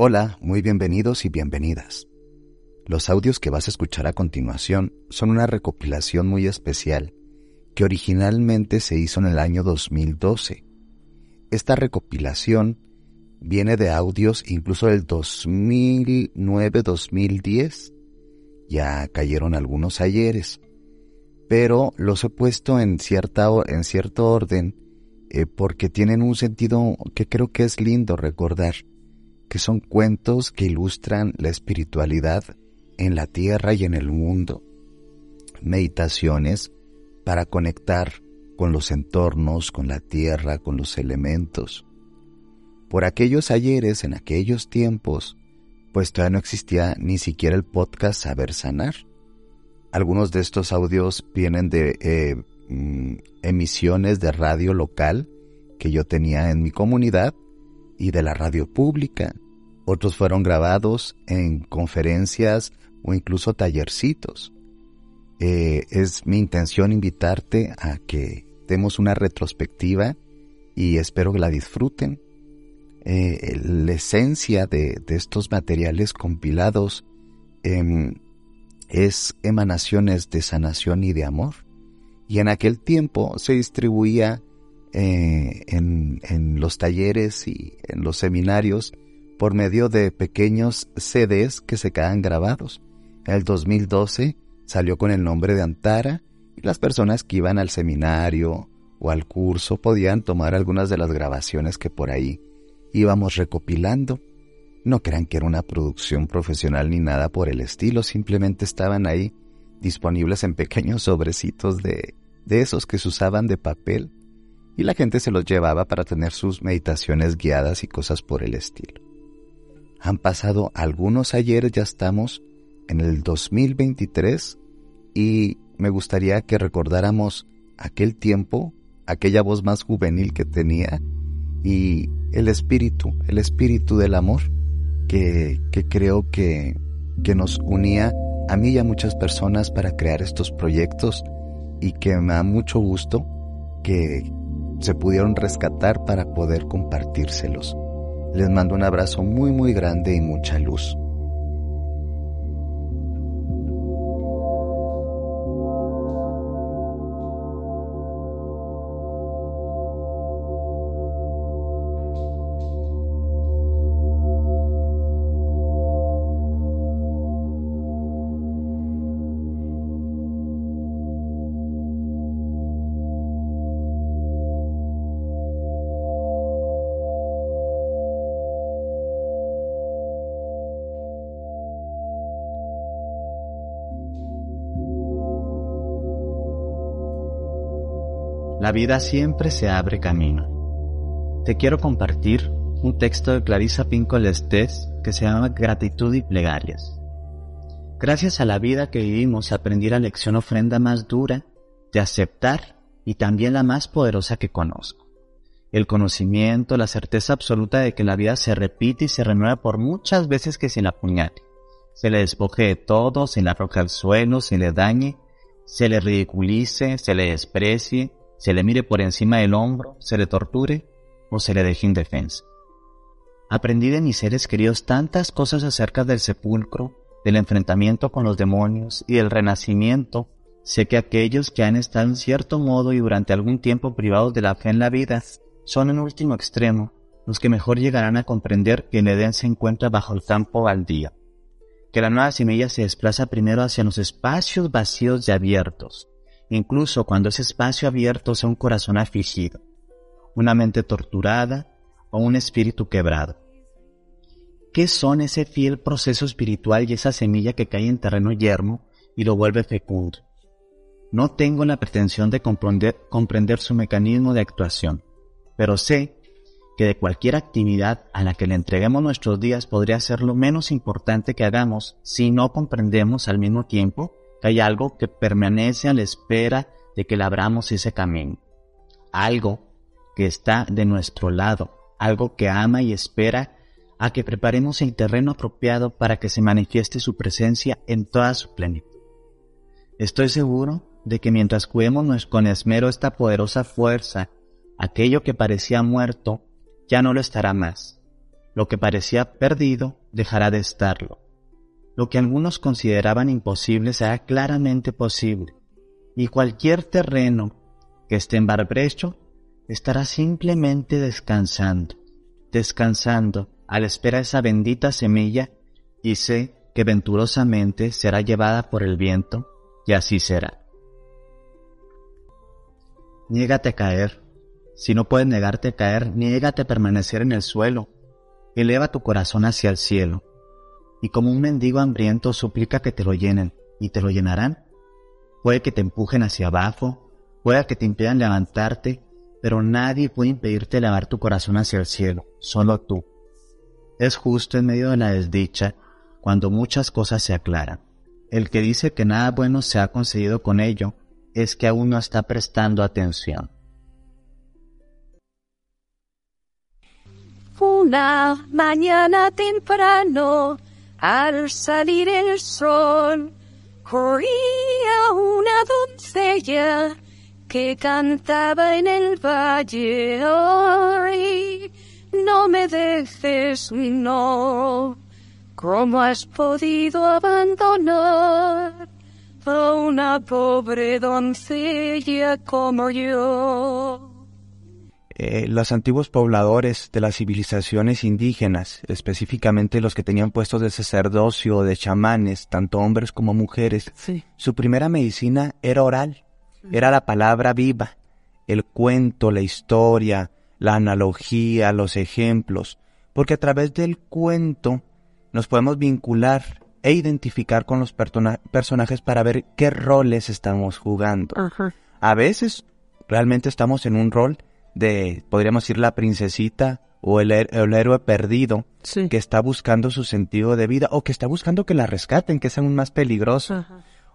Hola, muy bienvenidos y bienvenidas. Los audios que vas a escuchar a continuación son una recopilación muy especial que originalmente se hizo en el año 2012. Esta recopilación viene de audios incluso del 2009-2010. Ya cayeron algunos ayeres, pero los he puesto en, cierto orden eh, porque tienen un sentido que creo que es lindo recordar que son cuentos que ilustran la espiritualidad en la tierra y en el mundo, meditaciones para conectar con los entornos, con la tierra, con los elementos. Por aquellos ayeres, en aquellos tiempos, pues todavía no existía ni siquiera el podcast Saber Sanar. Algunos de estos audios vienen de eh, mm, emisiones de radio local que yo tenía en mi comunidad y de la radio pública. Otros fueron grabados en conferencias o incluso tallercitos. Eh, es mi intención invitarte a que demos una retrospectiva y espero que la disfruten. Eh, la esencia de, estos materiales compilados em, es emanaciones de sanación y de amor. Y en aquel tiempo se distribuía eh, en, en, los talleres y en los seminarios por medio de pequeños CDs que se quedan grabados. En el 2012 salió con el nombre de Antara y las personas que iban al seminario o al curso podían tomar algunas de las grabaciones que por ahí íbamos recopilando. No crean que era una producción profesional ni nada por el estilo, simplemente estaban ahí disponibles en pequeños sobrecitos de, de esos que se usaban de papel y la gente se los llevaba para tener sus meditaciones guiadas y cosas por el estilo. Han pasado algunos ayeres, ya estamos en el 2023 y me gustaría que recordáramos aquel tiempo, aquella voz más juvenil que tenía y el espíritu, el espíritu del amor que, que creo que, que nos unía a mí y a muchas personas para crear estos proyectos y que me da mucho gusto que, se pudieron rescatar para poder compartírselos. Les mando un abrazo muy muy grande y mucha luz. Vida siempre se abre camino. Te quiero compartir un texto de Clarissa Pinkola Estés que se llama Gratitud y Plegarias. Gracias a la vida que vivimos aprendí la lección ofrenda más dura de aceptar y también la más poderosa que conozco. El conocimiento, la certeza absoluta de que la vida se repite y se renueva por muchas veces que se la apuñale. Se le despoje de todo, se le arroja al suelo, se le dañe, se le ridiculice, se le desprecie, se le mire por encima del hombro, se le torture o se le deje indefensa. Aprendí de mis seres queridos tantas cosas acerca del sepulcro, del enfrentamiento con los demonios y del renacimiento. Sé que aquellos que han estado en cierto modo y durante algún tiempo privados de la fe en la vida son en último extremo los que mejor llegarán a comprender que el se encuentra bajo el campo baldío, que la nueva semilla se desplaza primero hacia los espacios vacíos y abiertos, incluso cuando ese espacio abierto sea un corazón afligido, una mente torturada o un espíritu quebrado. ¿Qué son ese fiel proceso espiritual y esa semilla que cae en terreno yermo y lo vuelve fecundo? No tengo la pretensión de comprender, comprender su mecanismo de actuación, pero sé que de cualquier actividad a la que le entreguemos nuestros días podría ser lo menos importante que hagamos si no comprendemos al mismo tiempo que hay algo que permanece a la espera de que labramos ese camino. Algo que está de nuestro lado, algo que ama y espera a que preparemos el terreno apropiado para que se manifieste su presencia en toda su plenitud. Estoy seguro de que mientras cuidemos con esmero esta poderosa fuerza, aquello que parecía muerto ya no lo estará más. lo que parecía perdido dejará de estarlo. Lo que algunos consideraban imposible será claramente posible, y cualquier terreno que esté en barbrecho estará simplemente descansando, descansando a la espera de esa bendita semilla y sé que venturosamente será llevada por el viento y así será. Niégate a caer. Si no puedes negarte a caer, niégate a permanecer en el suelo. Eleva tu corazón hacia el cielo. Y como un mendigo hambriento suplica que te lo llenen, y te lo llenarán. Puede que te empujen hacia abajo, puede que te impidan levantarte, pero nadie puede impedirte elevar tu corazón hacia el cielo, solo tú. Es justo en medio de la desdicha cuando muchas cosas se aclaran. El que dice que nada bueno se ha conseguido con ello es que aún no está prestando atención. Una mañana temprano, al salir el sol, corría una doncella que cantaba en el valle. no me dejes, no. ¿Cómo has podido abandonar a una pobre doncella como yo? Eh, los antiguos pobladores de las civilizaciones indígenas, específicamente los que tenían puestos de sacerdocio o de chamanes, tanto hombres como mujeres, su primera medicina era oral, era la palabra viva, el cuento, la historia, la analogía, los ejemplos, porque a través del cuento nos podemos vincular e identificar con los personajes para ver qué roles estamos jugando. A veces realmente estamos en un rol de, podríamos decir, la princesita o el, héroe perdido que está buscando su sentido de vida o que está buscando que la rescaten, que es aún más peligroso.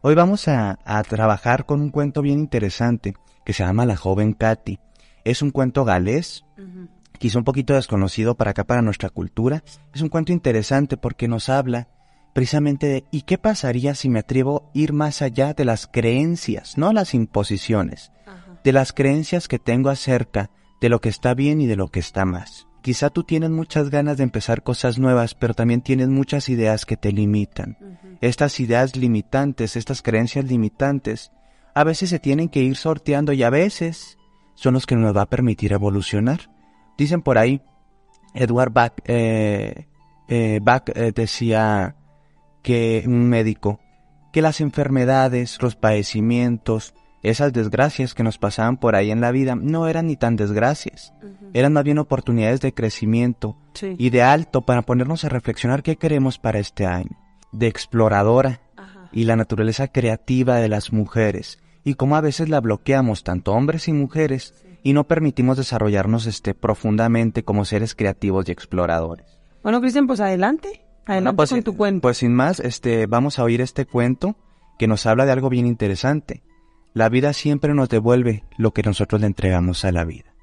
Hoy vamos a, trabajar con un cuento bien interesante que se llama La joven Katy. Es un cuento galés quizá un poquito desconocido para acá, para nuestra cultura, es un cuento interesante porque nos habla precisamente de ¿y qué pasaría si me atrevo a ir más allá de las creencias, no las imposiciones, de las creencias que tengo acerca de lo que está bien y de lo que está más? Quizá tú tienes muchas ganas de empezar cosas nuevas, pero también tienes muchas ideas que te limitan. Estas ideas limitantes, estas creencias limitantes, a veces se tienen que ir sorteando y a veces son los que nos va a permitir evolucionar. Dicen por ahí, Edward Bach, eh, eh, eh, decía que un médico, que las enfermedades, los padecimientos, esas desgracias que nos pasaban por ahí en la vida no eran ni tan desgracias, eran más bien oportunidades de crecimiento y de alto para ponernos a reflexionar qué queremos para este año, de exploradora y la naturaleza creativa de las mujeres y cómo a veces la bloqueamos tanto hombres y mujeres y no permitimos desarrollarnos este, profundamente como seres creativos y exploradores. Bueno, Cristian, pues adelante. Adelante pues, con tu cuento. Pues sin más, este, vamos a oír este cuento que nos habla de algo bien interesante. La vida siempre nos devuelve lo que nosotros le entregamos a la vida.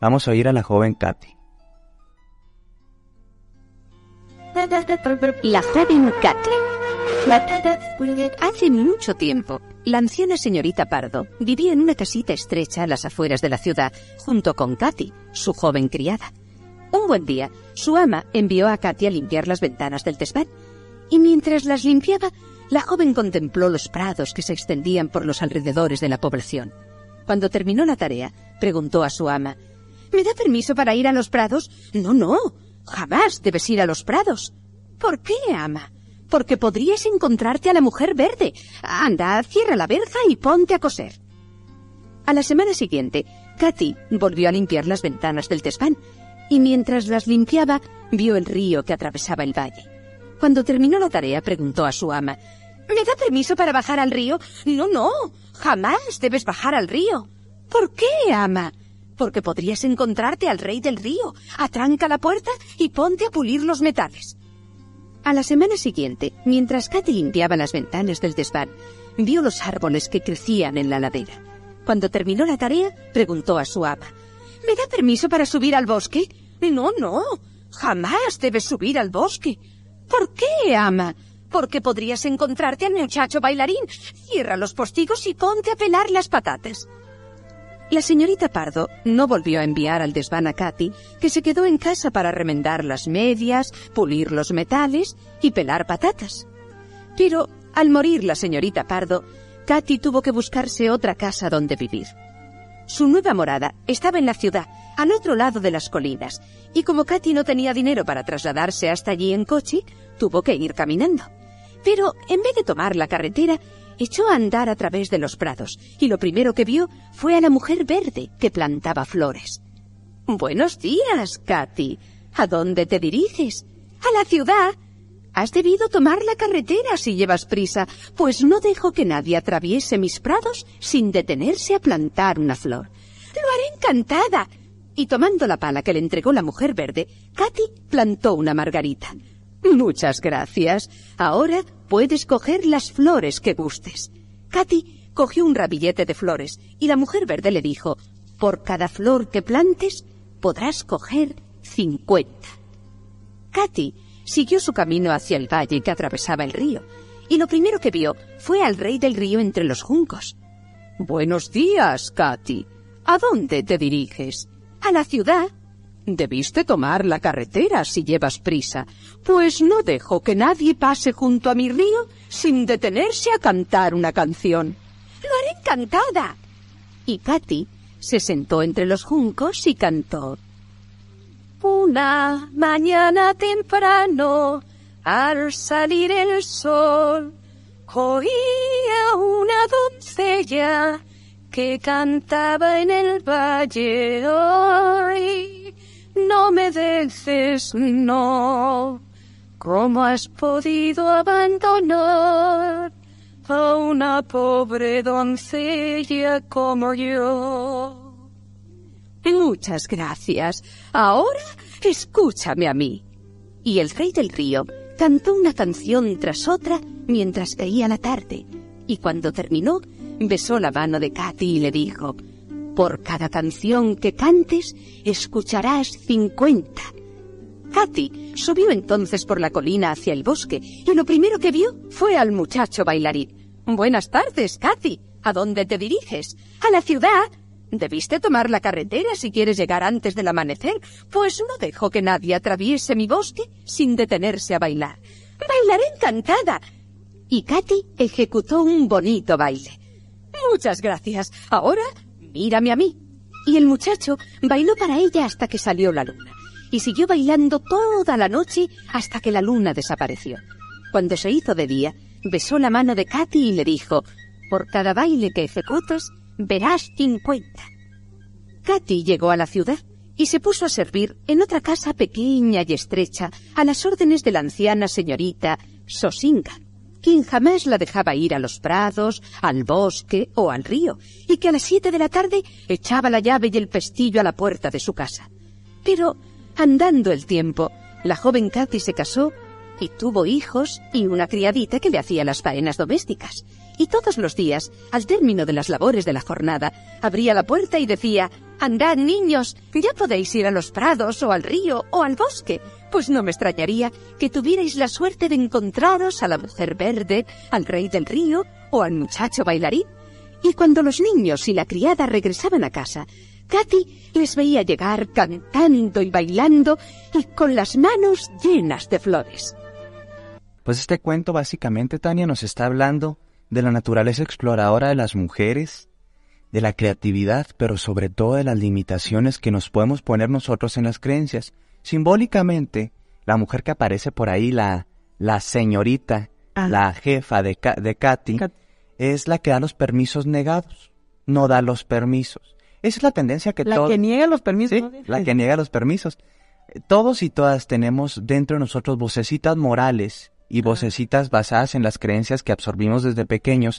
Vamos a oír a la joven Katy. La joven Katy. Hace mucho tiempo, la anciana señorita Pardo vivía en una casita estrecha a las afueras de la ciudad, junto con Katy, su joven criada. Un buen día, su ama envió a Katy a limpiar las ventanas del desván, y mientras las limpiaba, la joven contempló los prados que se extendían por los alrededores de la población. Cuando terminó la tarea, preguntó a su ama, ¿Me da permiso para ir a los prados? No, no, jamás debes ir a los prados. ¿Por qué, ama? porque podrías encontrarte a la mujer verde. Anda, cierra la verja y ponte a coser. A la semana siguiente, Katy volvió a limpiar las ventanas del desván y mientras las limpiaba vio el río que atravesaba el valle. Cuando terminó la tarea preguntó a su ama, ¿Me da permiso para bajar al río? No, no, jamás debes bajar al río. ¿Por qué, ama? Porque podrías encontrarte al rey del río. Atranca la puerta y ponte a pulir los metales. A la semana siguiente, mientras Katy limpiaba las ventanas del desván, vio los árboles que crecían en la ladera. Cuando terminó la tarea, preguntó a su ama, ¿Me da permiso para subir al bosque? No, no, jamás debes subir al bosque. ¿Por qué, ama? Porque podrías encontrarte al muchacho bailarín. Cierra los postigos y ponte a pelar las patatas. La señorita Pardo no volvió a enviar al desván a Katy, que se quedó en casa para remendar las medias, pulir los metales y pelar patatas. Pero al morir la señorita Pardo, Katy tuvo que buscarse otra casa donde vivir. Su nueva morada estaba en la ciudad, al otro lado de las colinas, y como Katy no tenía dinero para trasladarse hasta allí en coche, tuvo que ir caminando. Pero en vez de tomar la carretera, echó a andar a través de los prados, y lo primero que vio fue a la mujer verde que plantaba flores. Buenos días, Katy. ¿A dónde te diriges? A la ciudad. Has debido tomar la carretera si llevas prisa, pues no dejo que nadie atraviese mis prados sin detenerse a plantar una flor. Lo haré encantada. Y tomando la pala que le entregó la mujer verde, Katy plantó una margarita. Muchas gracias. Ahora puedes coger las flores que gustes. Katy cogió un rabillete de flores y la mujer verde le dijo, por cada flor que plantes podrás coger cincuenta. Katy siguió su camino hacia el valle que atravesaba el río, y lo primero que vio fue al rey del río entre los juncos. Buenos días, Katy. ¿A dónde te diriges? A la ciudad. Debiste tomar la carretera si llevas prisa, pues no dejo que nadie pase junto a mi río sin detenerse a cantar una canción. Lo haré encantada. Y Katy se sentó entre los juncos y cantó. Una mañana temprano, al salir el sol, oía una doncella que cantaba en el valle. No me dejes, no. ¿Cómo has podido abandonar a una pobre doncella como yo? Muchas gracias. Ahora escúchame a mí. Y el rey del río cantó una canción tras otra mientras caía la tarde, y cuando terminó, besó la mano de Katy y le dijo, Por cada canción que cantes, escucharás cincuenta. Katy subió entonces por la colina hacia el bosque, y lo primero que vio fue al muchacho bailarín. Buenas tardes, Katy. ¿A dónde te diriges? A la ciudad. Debiste tomar la carretera si quieres llegar antes del amanecer, pues no dejo que nadie atraviese mi bosque sin detenerse a bailar. Bailaré encantada. Y Katy ejecutó un bonito baile. Muchas gracias. Ahora mírame a mí. Y el muchacho bailó para ella hasta que salió la luna. Y siguió bailando toda la noche hasta que la luna desapareció. Cuando se hizo de día, besó la mano de Katy y le dijo, por cada baile que ejecutas, verás cincuenta. Katy llegó a la ciudad y se puso a servir en otra casa pequeña y estrecha a las órdenes de la anciana señorita Sosinga, quien jamás la dejaba ir a los prados, al bosque o al río, y que a las siete de la tarde echaba la llave y el pestillo a la puerta de su casa. Pero, andando el tiempo, la joven Katy se casó y tuvo hijos y una criadita que le hacía las faenas domésticas. Y todos los días, al término de las labores de la jornada, abría la puerta y decía Andad, niños, ya podéis ir a los prados o al río o al bosque, pues no me extrañaría que tuvierais la suerte de encontraros a la mujer verde, al rey del río o al muchacho bailarín. Y cuando los niños y la criada regresaban a casa, Katy les veía llegar cantando y bailando y con las manos llenas de flores. Pues este cuento básicamente, Tania, nos está hablando de la naturaleza exploradora de las mujeres, de la creatividad, pero sobre todo de las limitaciones que nos podemos poner nosotros en las creencias. Simbólicamente, la mujer que aparece por ahí, la, la señorita, Ah. la jefa de, de Katy, Kat- es la que da los permisos negados, no da los permisos. Esa es la tendencia que La que niega los permisos. Sí, ¿no? la que niega los permisos. Eh, Todos y todas tenemos dentro de nosotros vocecitas morales y vocecitas basadas en las creencias que absorbimos desde pequeños.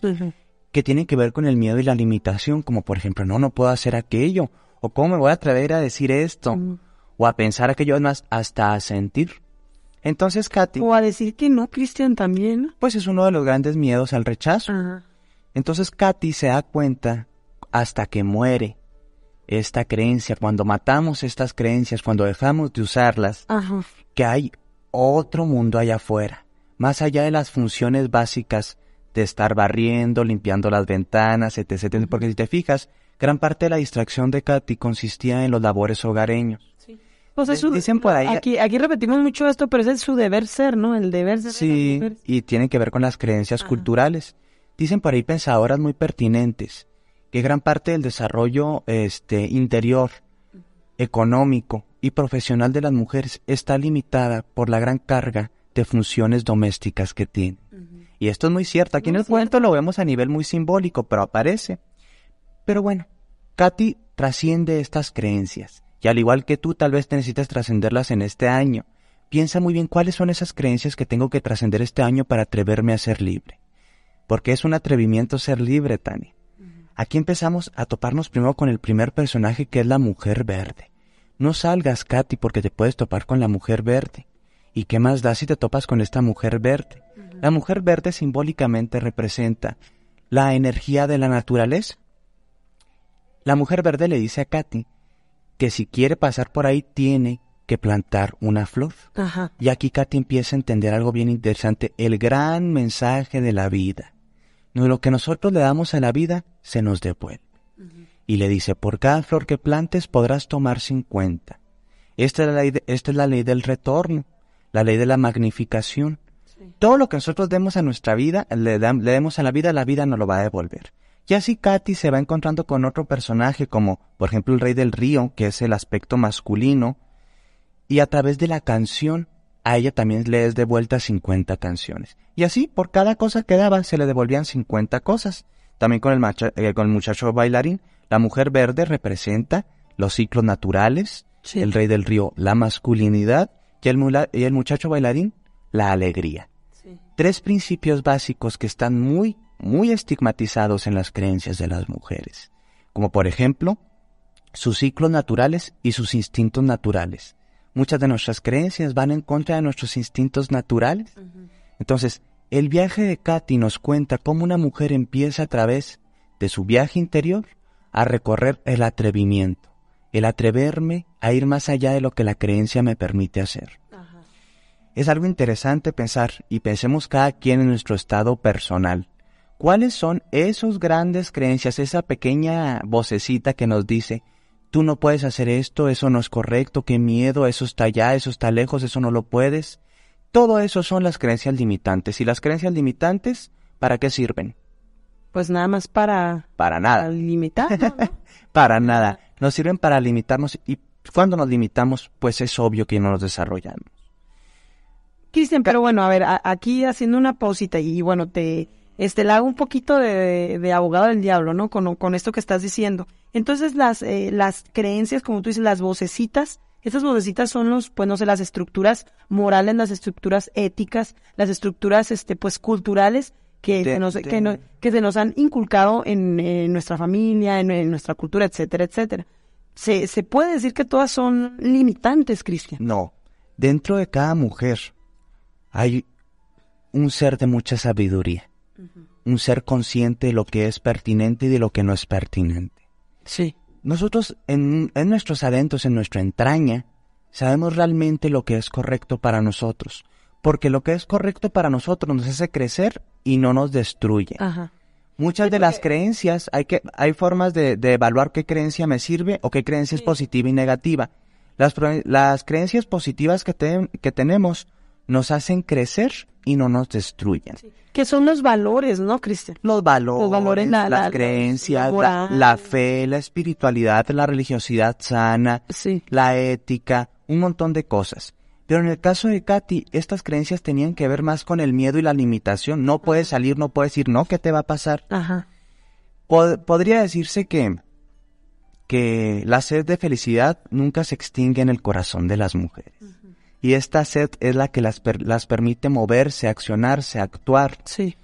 Que tienen que ver con el miedo y la limitación, como por ejemplo, no, no puedo hacer aquello, o cómo me voy a atrever a decir esto, Mm. o a pensar aquello, más, hasta a sentir. Entonces, Katy, O a decir que no, Cristian también. pues es uno de los grandes miedos al rechazo. Entonces Katy se da cuenta hasta que muere esta creencia, cuando matamos estas creencias, cuando dejamos de usarlas, que hay otro mundo allá afuera, más allá de las funciones básicas de estar barriendo, limpiando las ventanas, etc. etc. Porque si te fijas, Gran parte de la distracción de Katy consistía en los labores hogareños. Pues es De- su- dicen por ahí- Aquí, aquí repetimos mucho esto, pero ese es su deber ser, ¿no? El deber ser. Sí, y tiene que ver con las creencias Ajá. culturales. Dicen por ahí pensadoras muy pertinentes que gran parte del desarrollo este, interior, económico y profesional de las mujeres está limitada por la gran carga de funciones domésticas que tienen. Y esto es muy cierto. Aquí Muy en el cuento lo vemos a nivel muy simbólico, pero aparece. Pero bueno, Katy trasciende estas creencias. Y al igual que tú, tal vez necesites trascenderlas en este año. Piensa muy bien cuáles son esas creencias que tengo que trascender este año para atreverme a ser libre. Porque es un atrevimiento ser libre, Tania. Aquí empezamos a toparnos primero con el primer personaje que es la mujer verde. No salgas, Katy, porque te puedes topar con la mujer verde. ¿Y qué más da si te topas con esta mujer verde? La mujer verde simbólicamente representa la energía de la naturaleza. La mujer verde le dice a Katy que si quiere pasar por ahí tiene que plantar una flor. Ajá. Y aquí Katy empieza a entender algo bien interesante, el gran mensaje de la vida. Lo que nosotros le damos a la vida se nos devuelve. Y le dice, por cada flor que plantes podrás tomar 50. Esta es la ley, de- esta es la ley del retorno, la ley de la magnificación. Todo lo que nosotros demos a nuestra vida, le, dam- le demos a la vida, la vida nos lo va a devolver. Y así Katy se va encontrando con otro personaje como, por ejemplo, el rey del río, que es el aspecto masculino, y a través de la canción a ella también le es devuelta 50 canciones. Y así, por cada cosa que daba, se le devolvían 50 cosas. También con el, macha- eh, con el muchacho bailarín, la mujer verde representa los ciclos naturales, Sí. el rey del río, la masculinidad, y el, mula- y el muchacho bailarín, la alegría. Sí. Tres principios básicos que están muy, muy estigmatizados en las creencias de las mujeres. Como por ejemplo, sus ciclos naturales y sus instintos naturales. Muchas de nuestras creencias van en contra de nuestros instintos naturales. Entonces, el viaje de Katy nos cuenta cómo una mujer empieza a través de su viaje interior a recorrer el atrevimiento, el atreverme a ir más allá de lo que la creencia me permite hacer. Es algo interesante pensar y pensemos cada quien en nuestro estado personal. ¿Cuáles son esos grandes creencias, esa pequeña vocecita que nos dice, tú no puedes hacer esto, eso no es correcto, qué miedo, eso está allá, eso está lejos, eso no lo puedes? Todo eso son las creencias limitantes. ¿Y las creencias limitantes para qué sirven? Pues nada más para, Para para nada. ¿no? Para nada. Nos sirven para limitarnos y cuando nos limitamos, pues es obvio que no nos desarrollamos. Cristian, pero bueno, a ver, a- aquí haciendo una pausita y bueno, te este le hago un poquito de, de abogado del diablo, ¿no? Con, con esto que estás diciendo. Entonces las eh, las creencias, como tú dices, las vocecitas, esas vocecitas son los, pues no sé, las estructuras morales, las estructuras éticas, las estructuras, este, pues culturales que De- se nos que, no- que se nos han inculcado en, en nuestra familia, en, en nuestra cultura, etcétera, etcétera. Se, se puede decir que todas son limitantes, Cristian. No. Dentro de cada mujer hay un ser de mucha sabiduría. Un ser consciente de lo que es pertinente y de lo que no es pertinente. Sí. Nosotros en, en nuestros adentros, en nuestra entraña, sabemos realmente lo que es correcto para nosotros. Porque lo que es correcto para nosotros nos hace crecer y no nos destruye. Ajá. Muchas de las creencias, hay, que, hay formas de, de evaluar qué creencia me sirve o qué creencia es positiva y negativa. Las, las creencias positivas que, te- que tenemos nos hacen crecer y no nos destruyen. Que son los valores, ¿no, Cristian? Los valores, Los valores, la- las la- creencias, la fe, la espiritualidad, la religiosidad sana, Sí. la ética, un montón de cosas. Pero en el caso de Katy, estas creencias tenían que ver más con el miedo y la limitación. No puedes salir, no puedes ir, no, ¿qué te va a pasar? Ajá. Pod- podría decirse que, que la sed de felicidad nunca se extingue en el corazón de las mujeres. Y esta sed es la que las, per- las permite moverse, accionarse, actuar. Sí.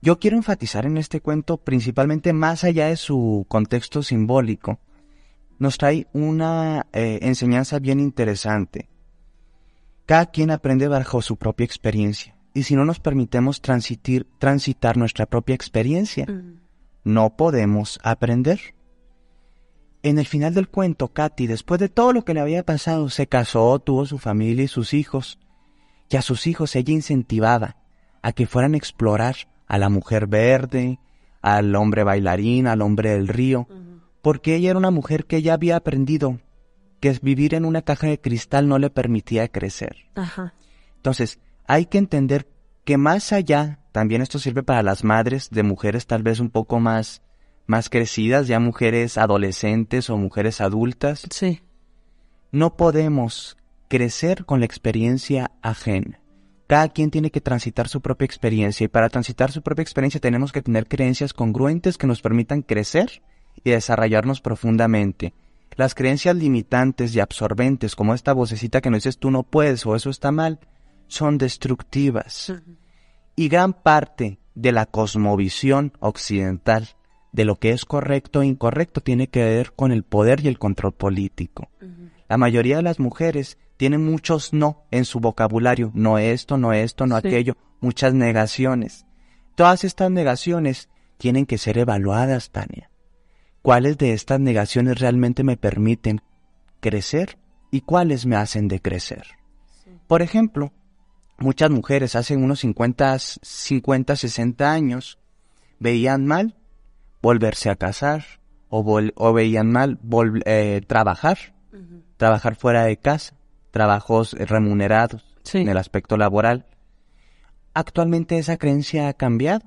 Yo quiero enfatizar en este cuento, principalmente más allá de su contexto simbólico, nos trae una eh, enseñanza bien interesante. Cada quien aprende bajo su propia experiencia. Y si no nos permitemos transitir, transitar nuestra propia experiencia, no podemos aprender. En el final del cuento, Katy, después de todo lo que le había pasado, se casó, tuvo su familia y sus hijos. Y a sus hijos ella incentivaba a que fueran a explorar a la mujer verde, al hombre bailarín, al hombre del río, porque ella era una mujer que ya había aprendido que vivir en una caja de cristal no le permitía crecer. Ajá. Entonces, hay que entender que más allá, también esto sirve para las madres de mujeres tal vez un poco más, más crecidas, ya mujeres adolescentes o mujeres adultas. Sí. No podemos crecer con la experiencia ajena. Cada quien tiene que transitar su propia experiencia y para transitar su propia experiencia tenemos que tener creencias congruentes que nos permitan crecer y desarrollarnos profundamente. Las creencias limitantes y absorbentes, como esta vocecita que nos dices tú no puedes o eso está mal, son destructivas. Y gran parte de la cosmovisión occidental de lo que es correcto e incorrecto tiene que ver con el poder y el control político. La mayoría de las mujeres tienen muchos no en su vocabulario, no esto, no esto, no Sí. aquello, muchas negaciones. Todas estas negaciones tienen que ser evaluadas, Tania. ¿Cuáles de estas negaciones realmente me permiten crecer y cuáles me hacen decrecer? Por ejemplo, muchas mujeres hace unos 50, 50, 60 años veían mal volverse a casar o, vol- o veían mal vol- eh, trabajar, trabajar fuera de casa, trabajos remunerados Sí. en el aspecto laboral. Actualmente esa creencia ha cambiado.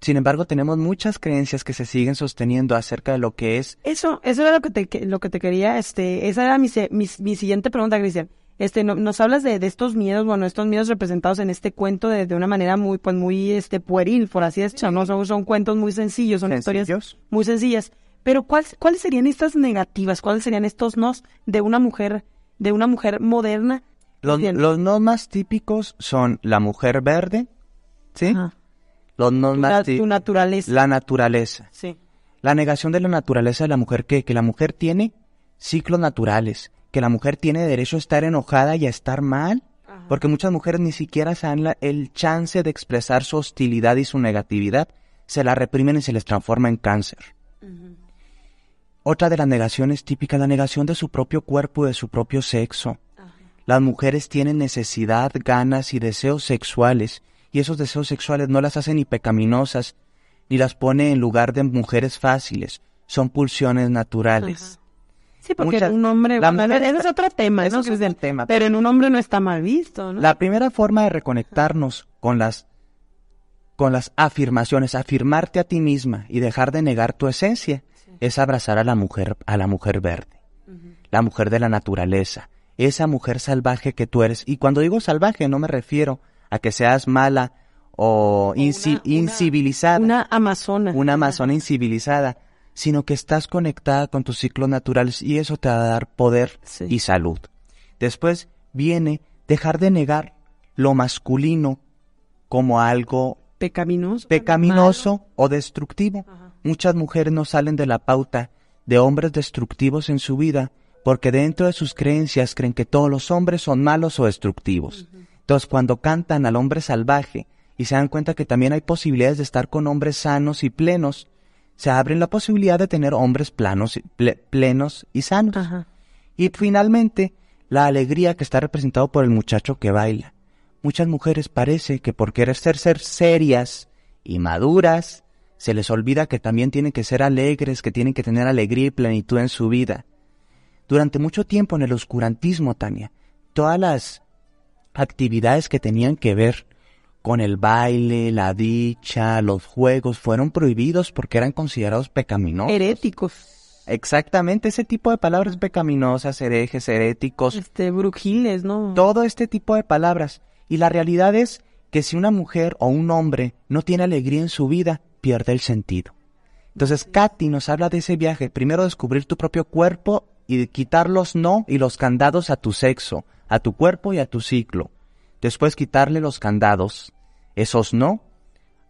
Sin embargo, tenemos muchas creencias que se siguen sosteniendo acerca de lo que es Eso, eso era lo que te, lo que te quería, este, esa era mi, mi, mi siguiente pregunta, Cristian. Este, no- nos hablas de, de estos miedos, bueno, estos miedos representados en este cuento de, de una manera muy, pues muy, este, pueril, por así decirlo, ¿no? Son, son cuentos muy sencillos, son historias muy sencillas. Pero ¿cuáles, cuáles serían estas negativas? ¿Cuáles serían estos nos de una mujer, de una mujer moderna? Los, los no más típicos son la mujer verde, ¿sí? Ajá. Los Tu, más naturaleza. la naturaleza. Sí. La negación de la naturaleza de la mujer que, que la mujer tiene ciclos naturales, que la mujer tiene derecho a estar enojada y a estar mal, porque muchas mujeres ni siquiera se dan la- el chance de expresar su hostilidad y su negatividad, se la reprimen y se les transforma en cáncer. Otra de las negaciones típicas, la negación de su propio cuerpo y de su propio sexo. Las mujeres tienen necesidad, ganas y deseos sexuales, y esos deseos sexuales no las hacen ni pecaminosas, ni las pone en lugar de mujeres fáciles. Son pulsiones naturales. Sí, porque Muchas- un hombre, la bueno, mujer- ese es otro tema, Eso ¿no? es Cristian? tema. Pero en un hombre no está mal visto, ¿no? La primera forma de reconectarnos con las con las afirmaciones, afirmarte a ti misma y dejar de negar tu esencia, es abrazar a la mujer, a la mujer verde, la mujer de la naturaleza, esa mujer salvaje que tú eres. Y cuando digo salvaje no me refiero a que seas mala o inci- una- incivilizada, Una amazona. una amazona incivilizada, sino que estás conectada con tus ciclos naturales y eso te va a dar poder Sí. y salud. Después viene dejar de negar lo masculino como algo Pecaminoso. pecaminoso o destructivo. Muchas mujeres no salen de la pauta de hombres destructivos en su vida porque dentro de sus creencias creen que todos los hombres son malos o destructivos. Entonces cuando cantan al hombre salvaje y se dan cuenta que también hay posibilidades de estar con hombres sanos y plenos, se abren la posibilidad de tener hombres planos, ple- plenos y sanos. Ajá. Y finalmente, la alegría que está representado por el muchacho que baila. Muchas mujeres parece que por querer ser, ser serias y maduras, se les olvida que también tienen que ser alegres, que tienen que tener alegría y plenitud en su vida. Durante mucho tiempo en el oscurantismo, Tania, todas las actividades que tenían que ver con el baile, la dicha, los juegos, fueron prohibidos porque eran considerados pecaminosos. Heréticos. Exactamente, ese tipo de palabras pecaminosas, herejes, heréticos, Este, brujiles, ¿no? todo este tipo de palabras. Y la realidad es que si una mujer o un hombre no tiene alegría en su vida, pierde el sentido. Entonces, Katy nos habla de ese viaje. Primero descubrir tu propio cuerpo y quitar los no y los candados a tu sexo, a tu cuerpo y a tu ciclo. Después quitarle los candados, esos no,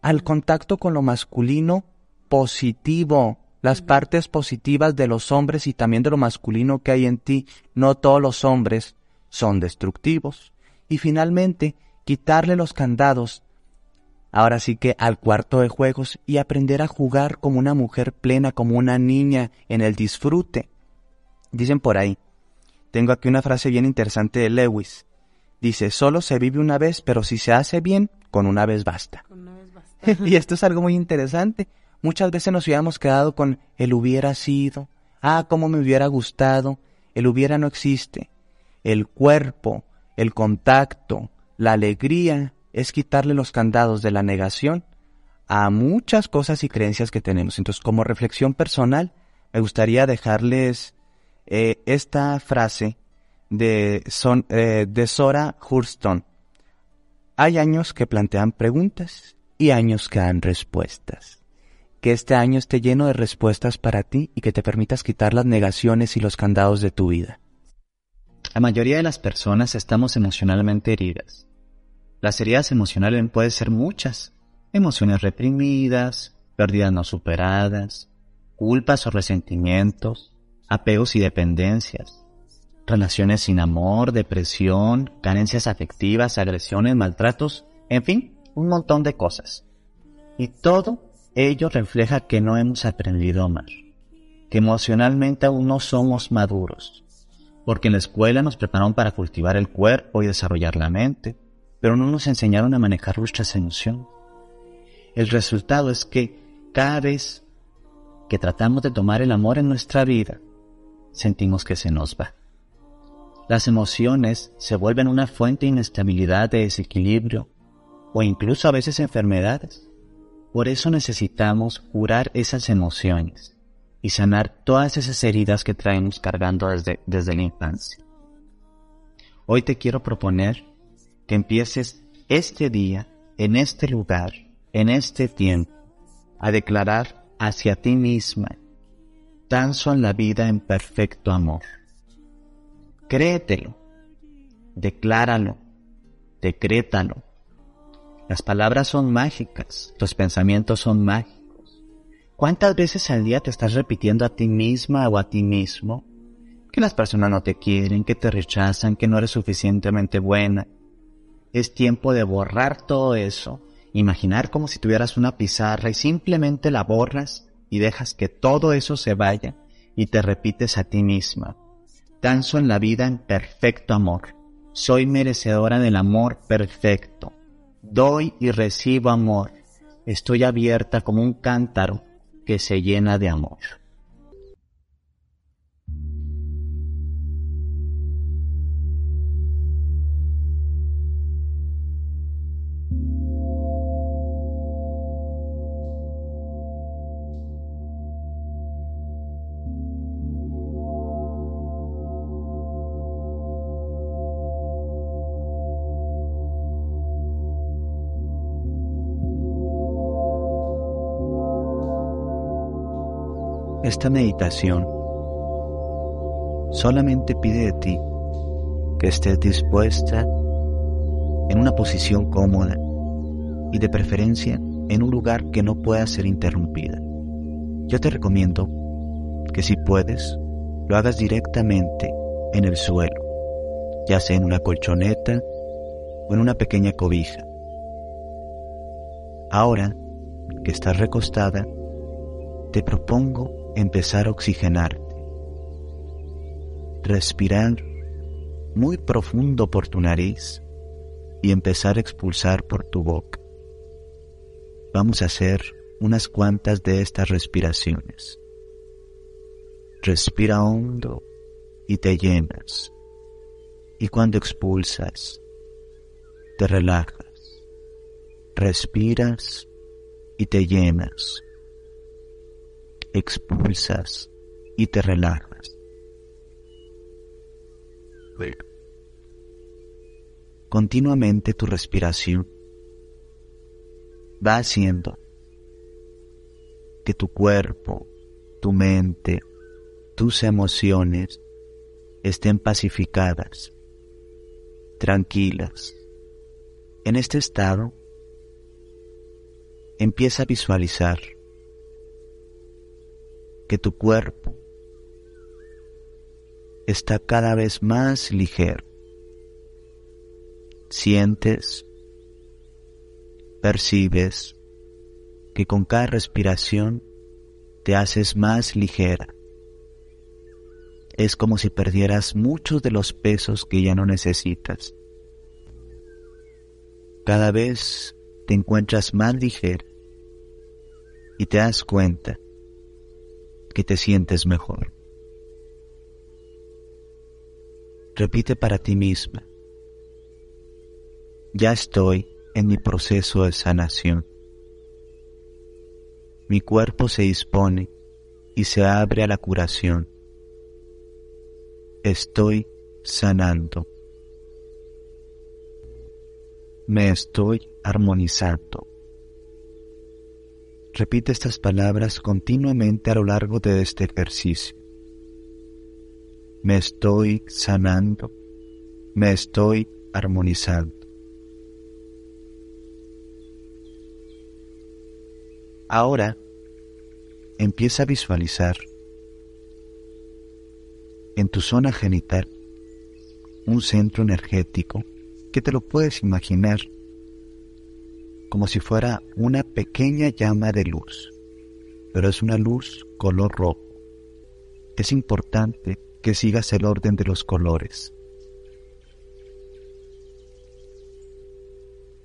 al contacto con lo masculino positivo, las partes positivas de los hombres y también de lo masculino que hay en ti. No todos los hombres son destructivos. Y finalmente, quitarle los candados, ahora sí que al cuarto de juegos y aprender a jugar como una mujer plena, como una niña en el disfrute. Dicen por ahí, tengo aquí una frase bien interesante de Lewis. Dice, solo se vive una vez, pero si se hace bien, con una vez basta. y esto es algo muy interesante. Muchas veces nos hubiéramos quedado con el hubiera sido, Ah, cómo me hubiera gustado. El hubiera no existe. El cuerpo, el contacto, la alegría es quitarle los candados de la negación a muchas cosas y creencias que tenemos. Entonces, como reflexión personal, me gustaría dejarles eh, esta frase de, son, eh, de Sora Hurston. Hay años que plantean preguntas y años que dan respuestas. Que este año esté lleno de respuestas para ti y que te permitas quitar las negaciones y los candados de tu vida. La mayoría de las personas estamos emocionalmente heridas. Las heridas emocionales pueden ser muchas. Emociones reprimidas, pérdidas no superadas, culpas o resentimientos, apegos y dependencias, relaciones sin amor, depresión, carencias afectivas, agresiones, maltratos, en fin, un montón de cosas. Y todo ello refleja que no hemos aprendido más, que emocionalmente aún no somos maduros, porque en la escuela nos prepararon para cultivar el cuerpo y desarrollar la mente, pero no nos enseñaron a manejar nuestras emociones. El resultado es que cada vez que tratamos de tomar el amor en nuestra vida, sentimos que se nos va. Las emociones se vuelven una fuente de inestabilidad, de desequilibrio o incluso a veces enfermedades. Por eso necesitamos curar esas emociones y sanar todas esas heridas que traemos cargando desde, desde la infancia. Hoy te quiero proponer que empieces este día, en este lugar, en este tiempo, a declarar hacia ti misma, danzo en la vida en perfecto amor. Créetelo, decláralo, decrétalo. Las palabras son mágicas, los pensamientos son mágicos. ¿Cuántas veces al día te estás repitiendo a ti misma o a ti mismo que las personas no te quieren, que te rechazan, que no eres suficientemente buena, es tiempo de borrar todo eso, imaginar como si tuvieras una pizarra y simplemente la borras y dejas que todo eso se vaya y te repites a ti misma. Danzo en la vida en perfecto amor. Soy merecedora del amor perfecto. Doy y recibo amor. Estoy abierta como un cántaro que se llena de amor. Esta meditación solamente pide de ti que estés dispuesta en una posición cómoda y de preferencia en un lugar que no pueda ser interrumpida. Yo te recomiendo que si puedes, lo hagas directamente en el suelo, ya sea en una colchoneta o en una pequeña cobija. Ahora que estás recostada, te propongo empezar a oxigenarte. Respirar muy profundo por tu nariz y empezar a expulsar por tu boca. Vamos a hacer unas cuantas de estas respiraciones. Respira hondo y te llenas. Y cuando expulsas, te relajas. Respiras y te llenas expulsas y te relajas. Continuamente tu respiración va haciendo que tu cuerpo, tu mente, tus emociones estén pacificadas, tranquilas. En este estado, empieza a visualizar que tu cuerpo está cada vez más ligero. Sientes, percibes que con cada respiración te haces más ligera. Es como si perdieras muchos de los pesos que ya no necesitas. Cada vez te encuentras más ligera y te das cuenta que te sientes mejor. Repite para ti misma, ya estoy en mi proceso de sanación. Mi cuerpo se dispone y se abre a la curación. Estoy sanando. Me estoy armonizando. Repite estas palabras continuamente a lo largo de este ejercicio. Me estoy sanando. Me estoy armonizando. Ahora empieza a visualizar en tu zona genital un centro energético que te lo puedes imaginar como si fuera una pequeña llama de luz, pero es una luz color rojo. Es importante que sigas el orden de los colores.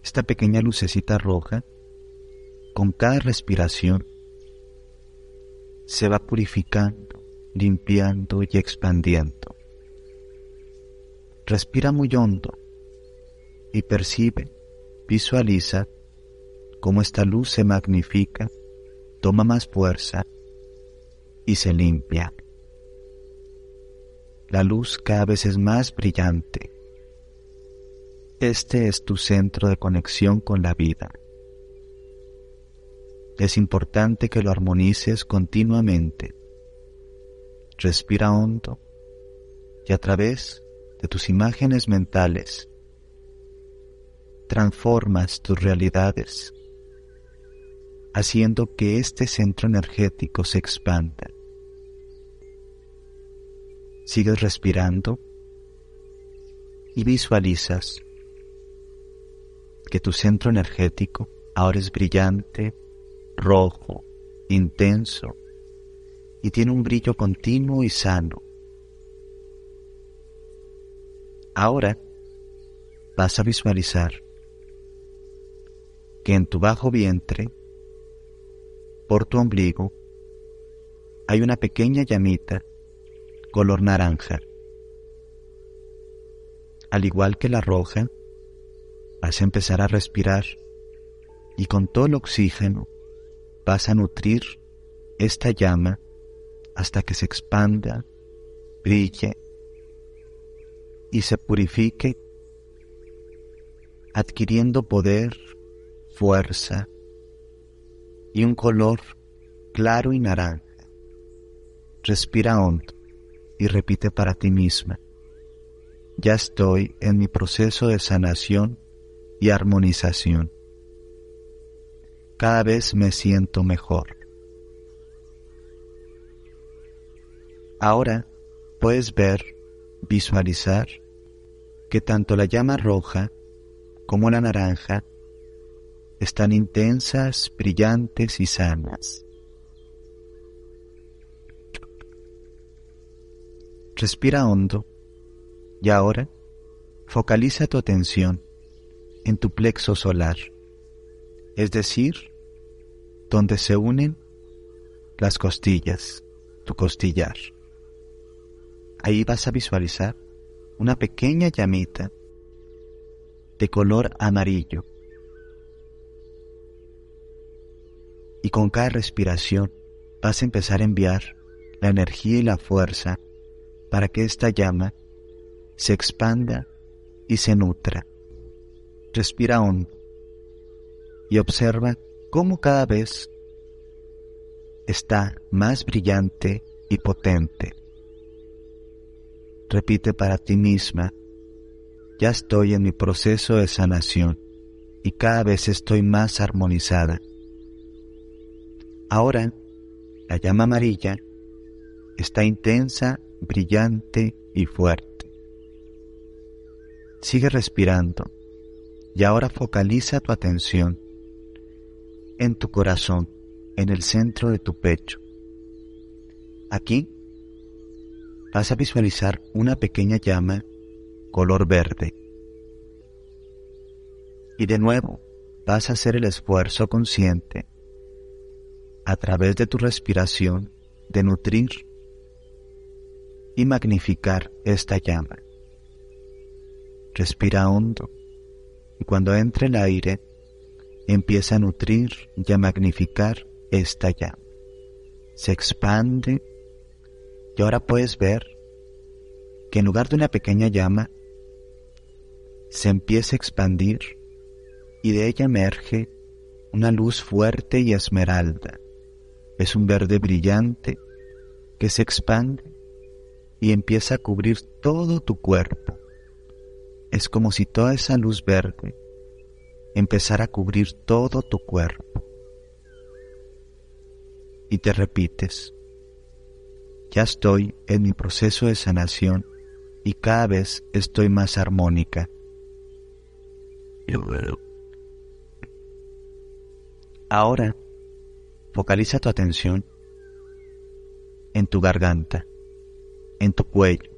Esta pequeña lucecita roja, con cada respiración, se va purificando, limpiando y expandiendo. Respira muy hondo y percibe, visualiza cómo esta luz se magnifica, toma más fuerza y se limpia. La luz cada vez es más brillante. Este es tu centro de conexión con la vida. Es importante que lo armonices continuamente. Respira hondo y a través de tus imágenes mentales transformas tus realidades, haciendo que este centro energético se expanda. Sigues respirando y visualizas que tu centro energético ahora es brillante, rojo, intenso y tiene un brillo continuo y sano. Ahora vas a visualizar que en tu bajo vientre, por tu ombligo, hay una pequeña llamita color naranja. Al igual que la roja, vas a empezar a respirar y con todo el oxígeno vas a nutrir esta llama hasta que se expanda, brille y se purifique, adquiriendo poder, fuerza y un color claro y naranja. Respira hondo y repite para ti misma. Ya estoy en mi proceso de sanación y armonización. Cada vez me siento mejor. Ahora puedes ver, visualizar que tanto la llama roja como la naranja están intensas, brillantes y sanas. Respira hondo y ahora focaliza tu atención en tu plexo solar, es decir, donde se unen las costillas, tu costillar. Ahí vas a visualizar una pequeña llamita de color amarillo y con cada respiración vas a empezar a enviar la energía y la fuerza para que esta llama se expanda y se nutra. Respira hondo y observa cómo cada vez está más brillante y potente. Repite para ti misma, ya estoy en mi proceso de sanación y cada vez estoy más armonizada. Ahora, la llama amarilla está intensa, brillante y fuerte. Sigue respirando y ahora focaliza tu atención en tu corazón, en el centro de tu pecho. Aquí vas a visualizar una pequeña llama color verde. Y de nuevo vas a hacer el esfuerzo consciente a través de tu respiración de nutrir y magnificar esta llama. Respira hondo y cuando entre el aire, empieza a nutrir y a magnificar esta llama. Se expande y ahora puedes ver que en lugar de una pequeña llama, se empieza a expandir y de ella emerge una luz fuerte y esmeralda. Es un verde brillante que se expande y empieza a cubrir todo tu cuerpo. Es como si toda esa luz verde empezara a cubrir todo tu cuerpo. Y te repites, ya estoy en mi proceso de sanación y cada vez estoy más armónica. Ahora, focaliza tu atención en tu garganta, en tu cuello.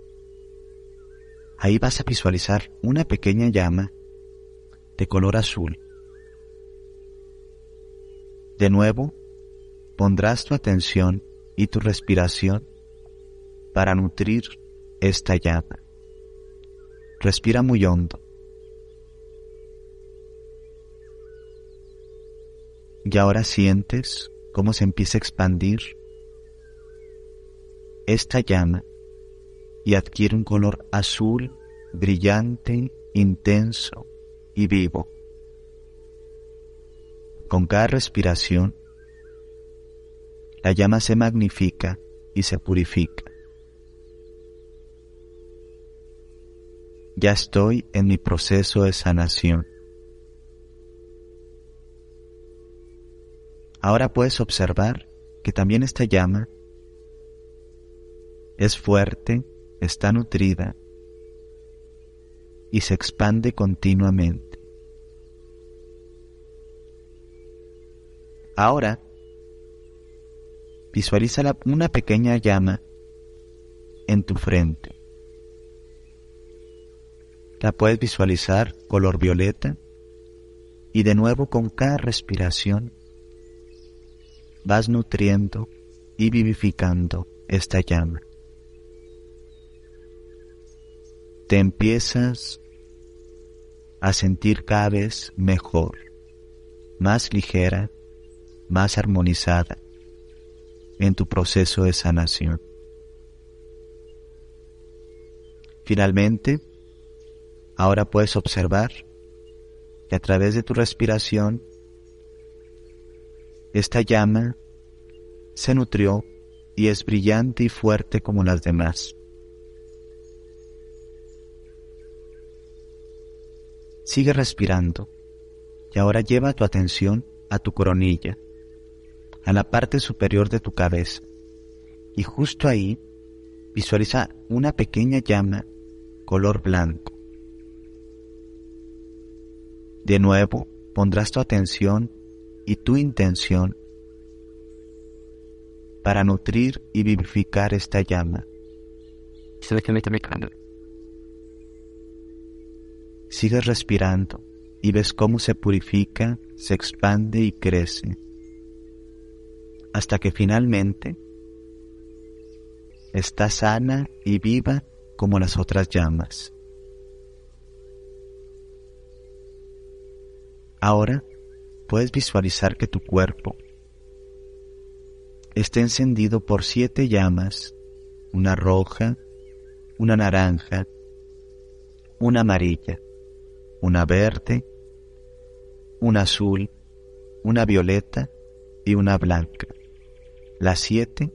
Ahí vas a visualizar una pequeña llama de color azul. De nuevo, pondrás tu atención y tu respiración para nutrir esta llama. Respira muy hondo. Y ahora sientes cómo se empieza a expandir esta llama y adquiere un color azul, brillante, intenso y vivo. Con cada respiración, la llama se magnifica y se purifica. Ya estoy en mi proceso de sanación. Ahora puedes observar que también esta llama es fuerte, está nutrida y se expande continuamente. Ahora, visualiza una pequeña llama en tu frente. La puedes visualizar color violeta y de nuevo con cada respiración vas nutriendo y vivificando esta llama. Te empiezas a sentir cada vez mejor, más ligera, más armonizada en tu proceso de sanación. Finalmente, ahora puedes observar que a través de tu respiración esta llama se nutrió y es brillante y fuerte como las demás. Sigue respirando y ahora lleva tu atención a tu coronilla, a la parte superior de tu cabeza, y justo ahí visualiza una pequeña llama color blanco. De nuevo pondrás tu atención y tu intención para nutrir y vivificar esta llama. Sigues respirando y ves cómo se purifica, se expande y crece, hasta que finalmente está sana y viva como las otras llamas. Ahora puedes visualizar que tu cuerpo está encendido por siete llamas, una roja, una naranja, una amarilla, una verde, una azul, una violeta y una blanca. Las siete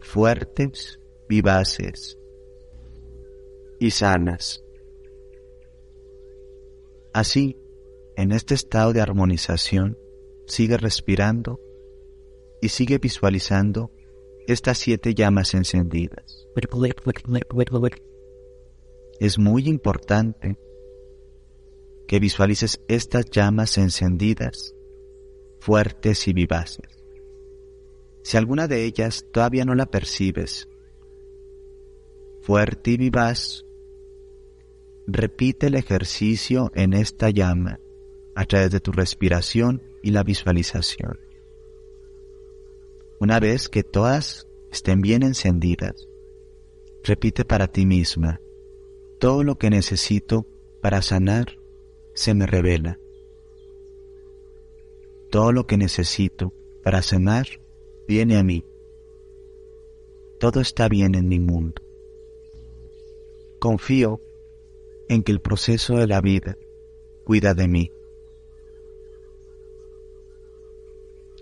fuertes, vivaces y sanas. Así, en este estado de armonización, sigue respirando y sigue visualizando estas siete llamas encendidas. Es muy importante que visualices estas llamas encendidas, fuertes y vivaces. Si alguna de ellas todavía no la percibes, fuerte y vivaz, repite el ejercicio en esta llama a través de tu respiración y la visualización. Una vez que todas estén bien encendidas, repite para ti misma, todo lo que necesito para sanar se me revela. Todo lo que necesito para sanar viene a mí. Todo está bien en mi mundo. Confío en que el proceso de la vida cuida de mí.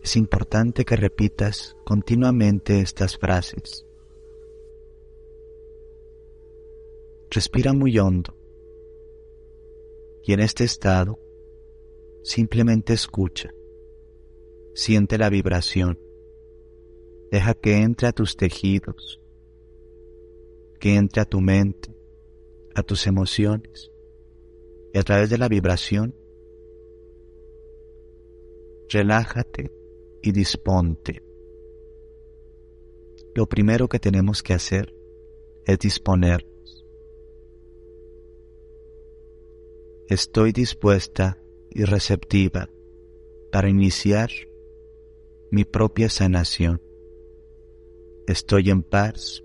Es importante que repitas continuamente estas frases. Respira muy hondo. Y en este estado simplemente escucha, siente la vibración, deja que entre a tus tejidos, que entre a tu mente, a tus emociones. Y a través de la vibración, relájate y disponte. Lo primero que tenemos que hacer es disponernos. Estoy dispuesta y receptiva para iniciar mi propia sanación. Estoy en paz.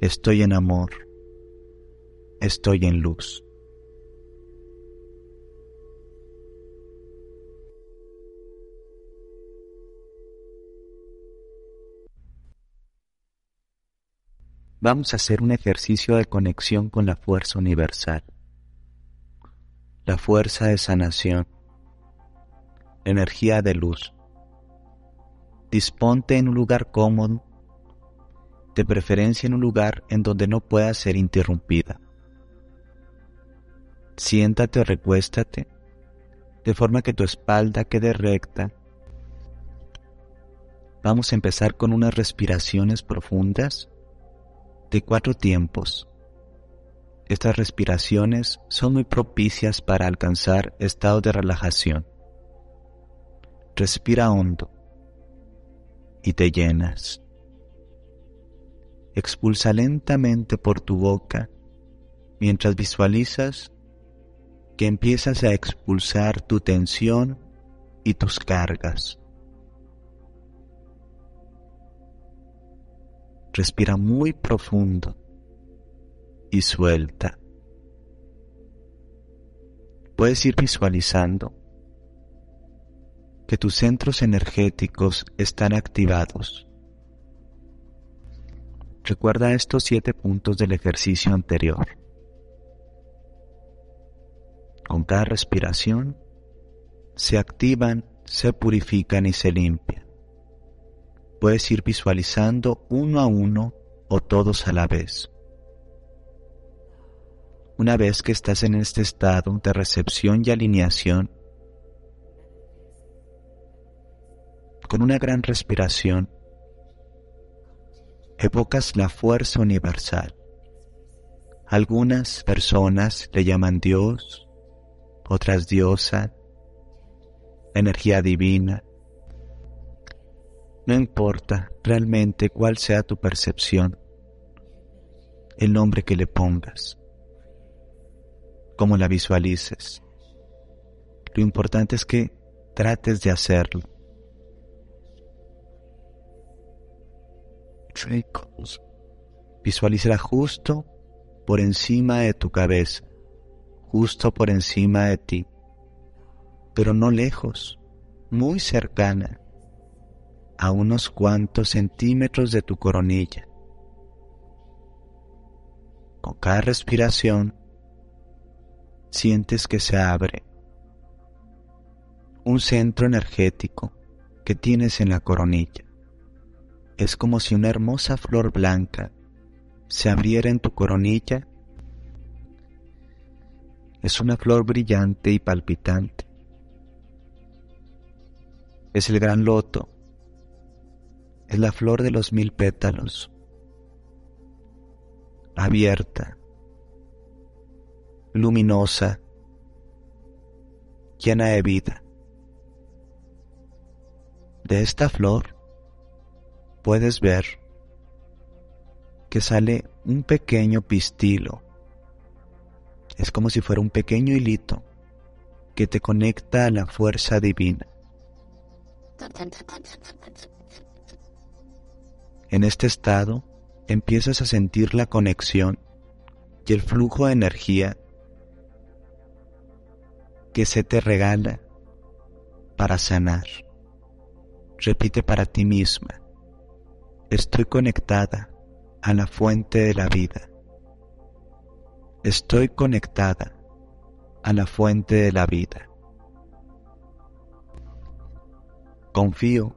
Estoy en amor. Estoy en luz. Vamos a hacer un ejercicio de conexión con la fuerza universal, la fuerza de sanación, energía de luz. Disponte en un lugar cómodo, de preferencia en un lugar en donde no pueda ser interrumpida. Siéntate o recuéstate, de forma que tu espalda quede recta. Vamos a empezar con unas respiraciones profundas de cuatro tiempos. Estas respiraciones son muy propicias para alcanzar estados de relajación. Respira hondo y te llenas. Expulsa lentamente por tu boca mientras visualizas que empiezas a expulsar tu tensión y tus cargas. Respira muy profundo y suelta. Puedes ir visualizando que tus centros energéticos están activados. Recuerda estos siete puntos del ejercicio anterior. Con cada respiración se activan, se purifican y se limpian puedes ir visualizando uno a uno o todos a la vez. Una vez que estás en este estado de recepción y alineación, con una gran respiración, evocas la fuerza universal. Algunas personas le llaman Dios, otras diosa, energía divina, no importa realmente cuál sea tu percepción, el nombre que le pongas, cómo la visualices. Lo importante es que trates de hacerlo. Visualízala justo por encima de tu cabeza, justo por encima de ti, pero no lejos, muy cercana a unos cuantos centímetros de tu coronilla. Con cada respiración sientes que se abre un centro energético que tienes en la coronilla. Es como si una hermosa flor blanca se abriera en tu coronilla. Es una flor brillante y palpitante. Es el gran loto es la flor de los mil pétalos, abierta, luminosa, llena de vida. De esta flor puedes ver que sale un pequeño pistilo. Es como si fuera un pequeño hilito que te conecta a la fuerza divina. En este estado empiezas a sentir la conexión y el flujo de energía que se te regala para sanar. Repite para ti misma, estoy conectada a la fuente de la vida. Estoy conectada a la fuente de la vida. Confío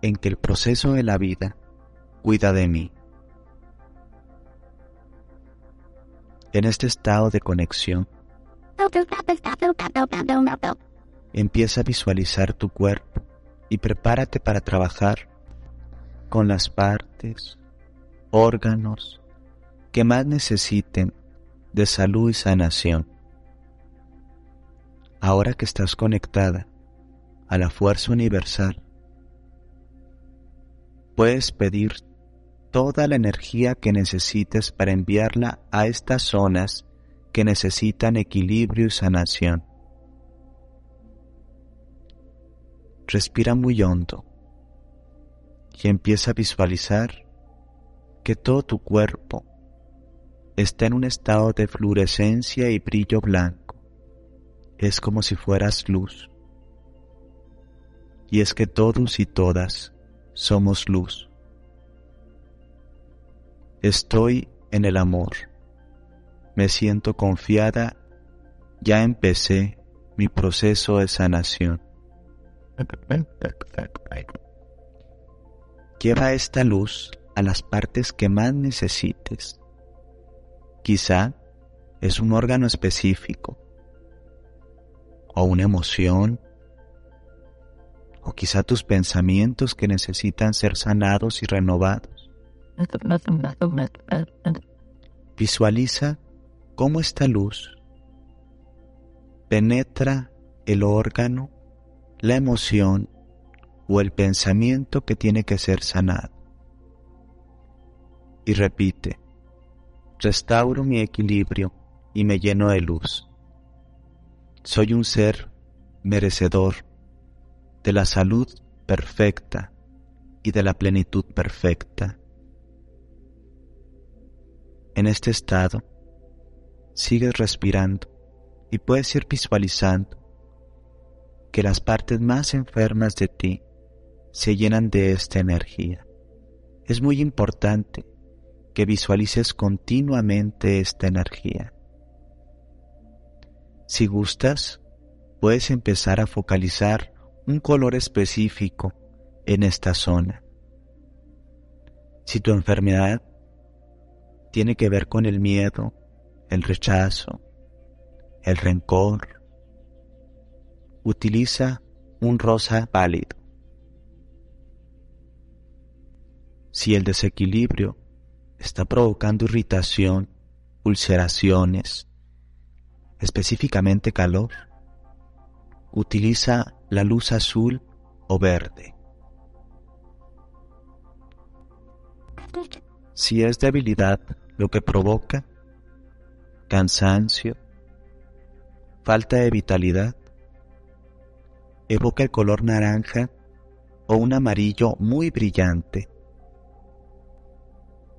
en que el proceso de la vida cuida de mí. En este estado de conexión, empieza a visualizar tu cuerpo y prepárate para trabajar con las partes, órganos que más necesiten de salud y sanación. Ahora que estás conectada a la fuerza universal, puedes pedir toda la energía que necesites para enviarla a estas zonas que necesitan equilibrio y sanación. Respira muy hondo y empieza a visualizar que todo tu cuerpo está en un estado de fluorescencia y brillo blanco. Es como si fueras luz. Y es que todos y todas somos luz. Estoy en el amor. Me siento confiada. Ya empecé mi proceso de sanación. Lleva esta luz a las partes que más necesites. Quizá es un órgano específico, o una emoción, o quizá tus pensamientos que necesitan ser sanados y renovados. Visualiza cómo esta luz penetra el órgano, la emoción o el pensamiento que tiene que ser sanado. Y repite, restauro mi equilibrio y me lleno de luz. Soy un ser merecedor de la salud perfecta y de la plenitud perfecta. En este estado, sigues respirando y puedes ir visualizando que las partes más enfermas de ti se llenan de esta energía. Es muy importante que visualices continuamente esta energía. Si gustas, puedes empezar a focalizar un color específico en esta zona. Si tu enfermedad tiene que ver con el miedo, el rechazo, el rencor, utiliza un rosa pálido. Si el desequilibrio está provocando irritación, ulceraciones, específicamente calor, utiliza la luz azul o verde. Si es debilidad lo que provoca, cansancio, falta de vitalidad, evoca el color naranja o un amarillo muy brillante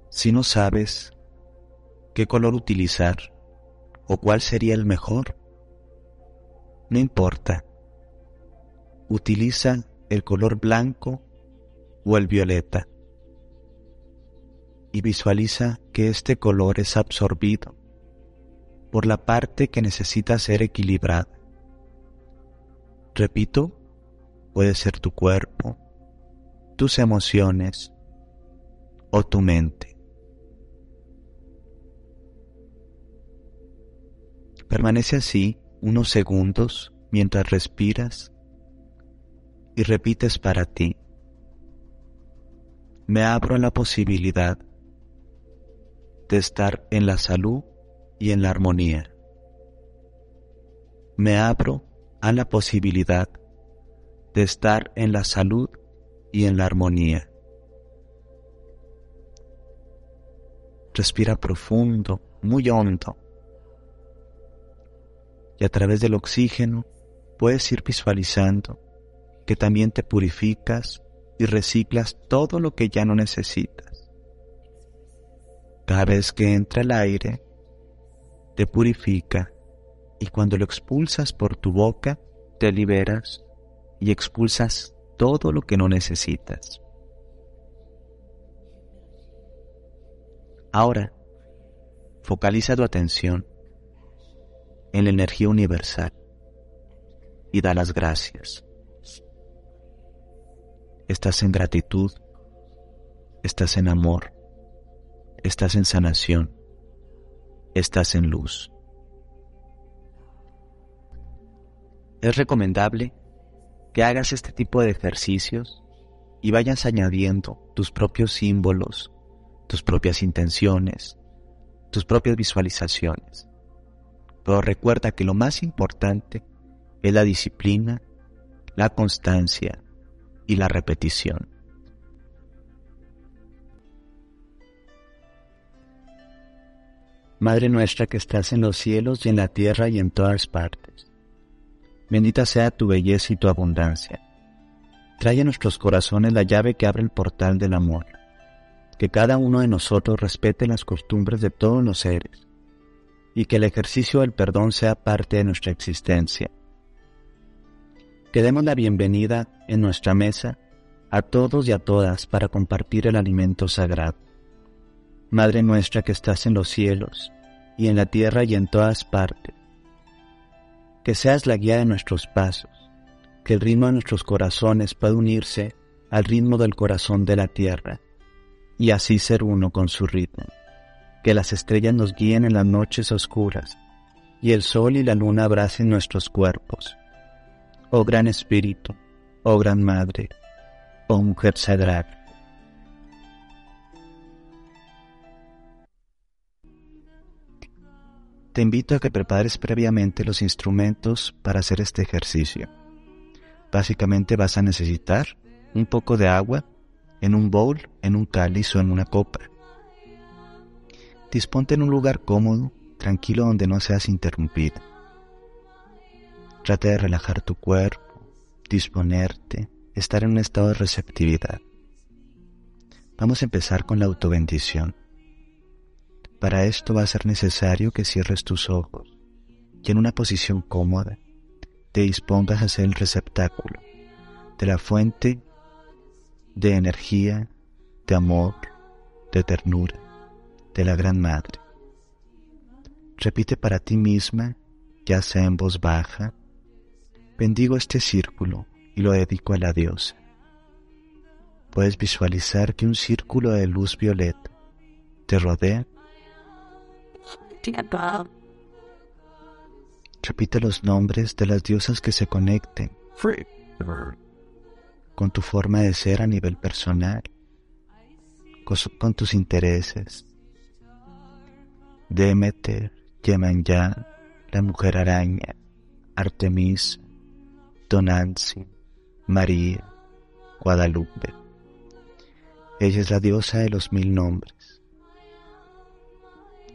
si no sabes qué color utilizar o cuál sería el mejor, no importa. Utiliza el color blanco o el violeta y visualiza que este color es absorbido por la parte que necesita ser equilibrada. Repito, puede ser tu cuerpo, tus emociones o tu mente. Permanece así unos segundos mientras respiras y repites para ti. Me abro a la posibilidad de estar en la salud y en la armonía. Me abro a la posibilidad de estar en la salud y en la armonía. Respira profundo, muy hondo y a través del oxígeno puedes ir visualizando que también te purificas y reciclas todo lo que ya no necesitas. Cada vez que entra el aire, te purifica Y cuando lo expulsas por tu boca, te liberas y expulsas todo lo que no necesitas. Ahora, focaliza tu atención en la energía universal y da las gracias. Estás en gratitud, estás en amor, estás en sanación, estás en luz. Es recomendable que hagas este tipo de ejercicios y vayas añadiendo tus propios símbolos, tus propias intenciones, tus propias visualizaciones. Pero recuerda que lo más importante es la disciplina, la constancia y la repetición. Madre nuestra que estás en los cielos y en la tierra y en todas partes Bendita sea tu belleza y tu abundancia. Trae a nuestros corazones la llave que abre el portal del amor. Que cada uno de nosotros respete las costumbres de todos los seres y que el ejercicio del perdón sea parte de nuestra existencia. Que demos la bienvenida en nuestra mesa a todos y a todas para compartir el alimento sagrado. Madre nuestra que estás en los cielos y en la tierra y en todas partes que seas la guía de nuestros pasos, que el ritmo de nuestros corazones pueda unirse al ritmo del corazón de la tierra, y así ser uno con su ritmo. Que las estrellas nos guíen en las noches oscuras, y el sol y la luna abracen nuestros cuerpos. Oh gran Espíritu, oh gran Madre, oh Mujer Sagrada, te invito a que prepares previamente los instrumentos para hacer este ejercicio. Básicamente vas a necesitar un poco de agua en un bowl, en un cáliz o en una copa. Disponte en un lugar cómodo, tranquilo donde no seas interrumpido. Trata de relajar tu cuerpo, disponerte, estar en un estado de receptividad. Vamos a empezar con la autobendición. Para esto va a ser necesario que cierres tus ojos y en una posición cómoda te dispongas a ser el receptáculo de la fuente de energía, de amor, de ternura, de la Gran Madre. Repite para ti misma, ya sea en voz baja, bendigo este círculo y lo dedico a la diosa. Puedes visualizar que un círculo de luz violeta te rodea Repite los nombres de las diosas que se conecten con tu forma de ser a nivel personal, con, tus intereses. Demeter, Yemanjá, la mujer araña, Artemis, Donancy, María, Guadalupe. Ella es la diosa de los mil nombres.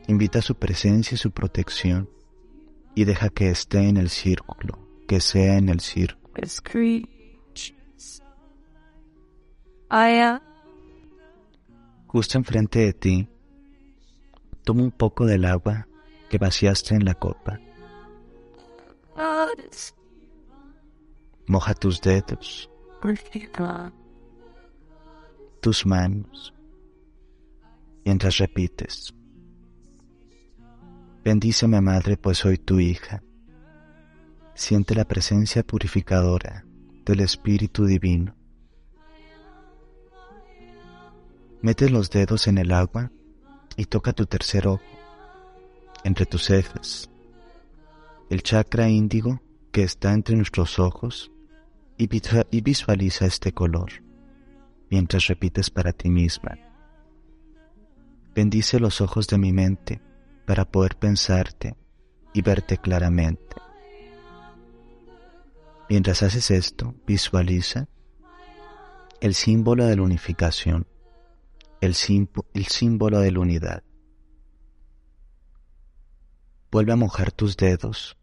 Invita su presencia y su protección y deja que esté en el círculo, que sea en el círculo. Justo enfrente de ti, toma un poco del agua que vaciaste en la copa. Moja tus dedos, tus manos, mientras repites. Bendíceme, Madre, pues soy tu hija. Siente la presencia purificadora del Espíritu Divino. Mete los dedos en el agua y toca tu tercer ojo, entre tus cejas, el chakra índigo que está entre nuestros ojos y visualiza este color mientras repites para ti misma. Bendice los ojos de mi mente para poder pensarte y verte claramente. Mientras haces esto, visualiza el símbolo de la unificación, el, símbolo de la unidad. Vuelve a mojar tus dedos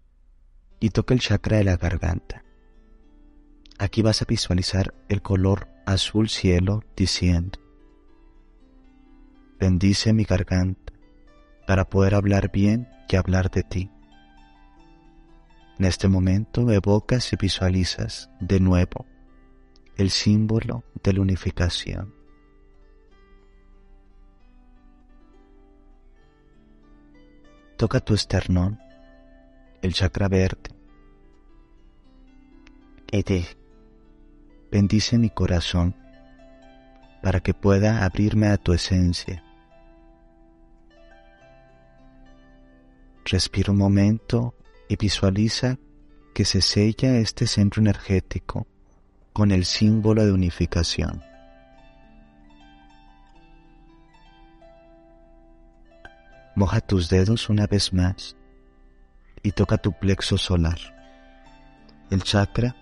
y toca el chakra de la garganta. Aquí vas a visualizar el color azul cielo diciendo, bendice mi garganta para poder hablar bien y hablar de ti. En este momento evocas y visualizas de nuevo el símbolo de la unificación. Toca tu esternón, el chakra verde, y bendice mi corazón para que pueda abrirme a tu esencia. Respira un momento y visualiza que se sella este centro energético con el símbolo de unificación. Moja tus dedos una vez más y toca tu plexo solar, el chakra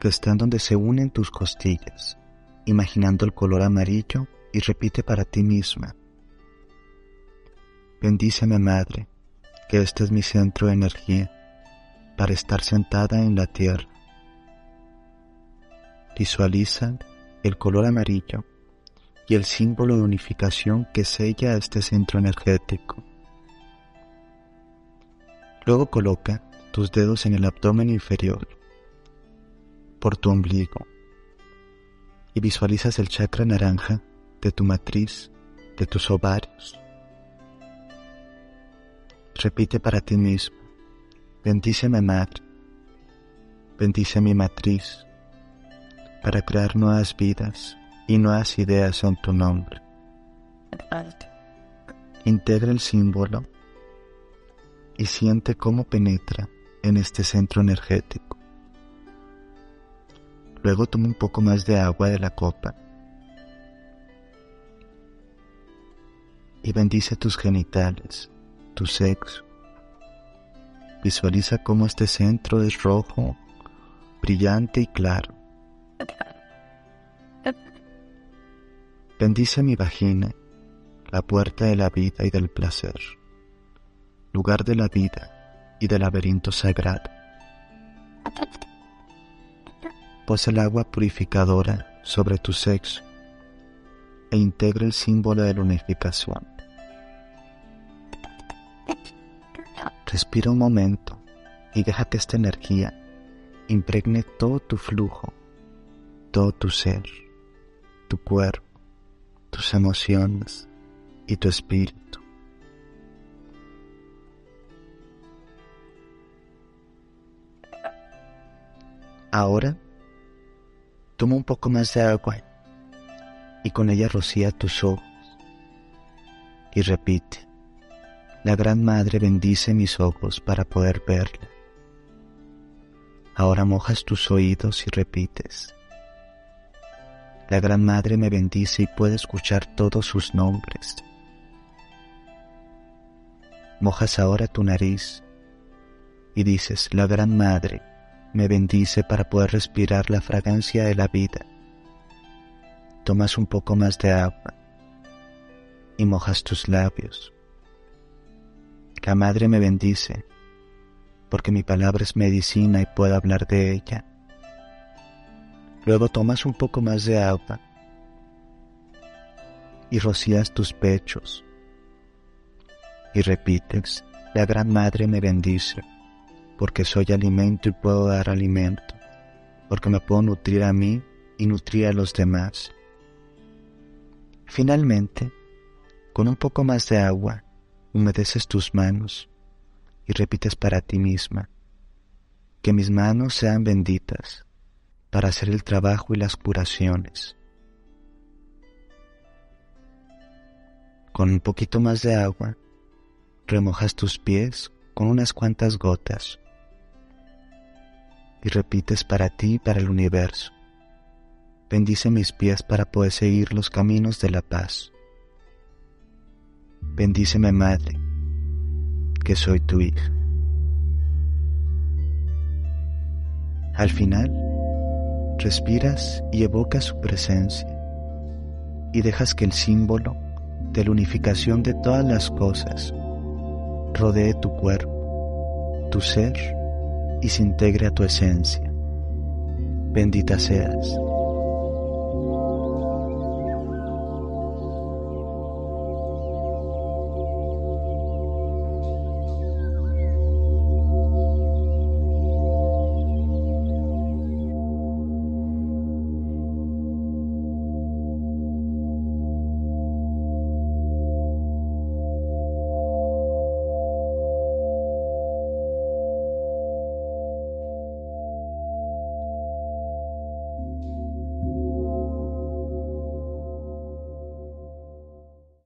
que está en donde se unen tus costillas, imaginando el color amarillo y repite para ti misma. Bendíceme Madre, que este es mi centro de energía para estar sentada en la tierra. Visualiza el color amarillo y el símbolo de unificación que sella este centro energético. Luego coloca tus dedos en el abdomen inferior, por tu ombligo, y visualizas el chakra naranja de tu matriz, de tus ovarios. Repite para ti mismo, bendíceme madre, bendice mi matriz, para crear nuevas vidas y nuevas ideas son tu nombre. Integra el símbolo y siente cómo penetra en este centro energético. Luego toma un poco más de agua de la copa y bendice tus genitales, tu sexo. Visualiza cómo este centro es rojo, brillante y claro. Bendice mi vagina, la puerta de la vida y del placer, lugar de la vida y del laberinto sagrado. Posa el agua purificadora sobre tu sexo e integra el símbolo de la unificación. Respira un momento y deja que esta energía impregne todo tu flujo, todo tu ser, tu cuerpo tus emociones y tu espíritu. Ahora, toma un poco más de agua y con ella rocía tus ojos y repite, la Gran Madre bendice mis ojos para poder verla. Ahora mojas tus oídos y repites, la Gran Madre me bendice y puede escuchar todos sus nombres. Mojas ahora tu nariz y dices, la Gran Madre me bendice para poder respirar la fragancia de la vida. Tomas un poco más de agua y mojas tus labios. La Madre me bendice porque mi palabra es medicina y puedo hablar de ella. Luego tomas un poco más de agua y rocías tus pechos y repites, la Gran Madre me bendice, porque soy alimento y puedo dar alimento, porque me puedo nutrir a mí y nutrir a los demás. Finalmente, con un poco más de agua, humedeces tus manos y repites para ti misma, que mis manos sean benditas para hacer el trabajo y las curaciones. Con un poquito más de agua, remojas tus pies con unas cuantas gotas y repites para ti y para el universo. Bendice mis pies para poder seguir los caminos de la paz. Bendíceme, Madre, que soy tu hija. Al final, respiras y evocas su presencia y dejas que el símbolo de la unificación de todas las cosas rodee tu cuerpo, tu ser y se integre a tu esencia. Bendita seas.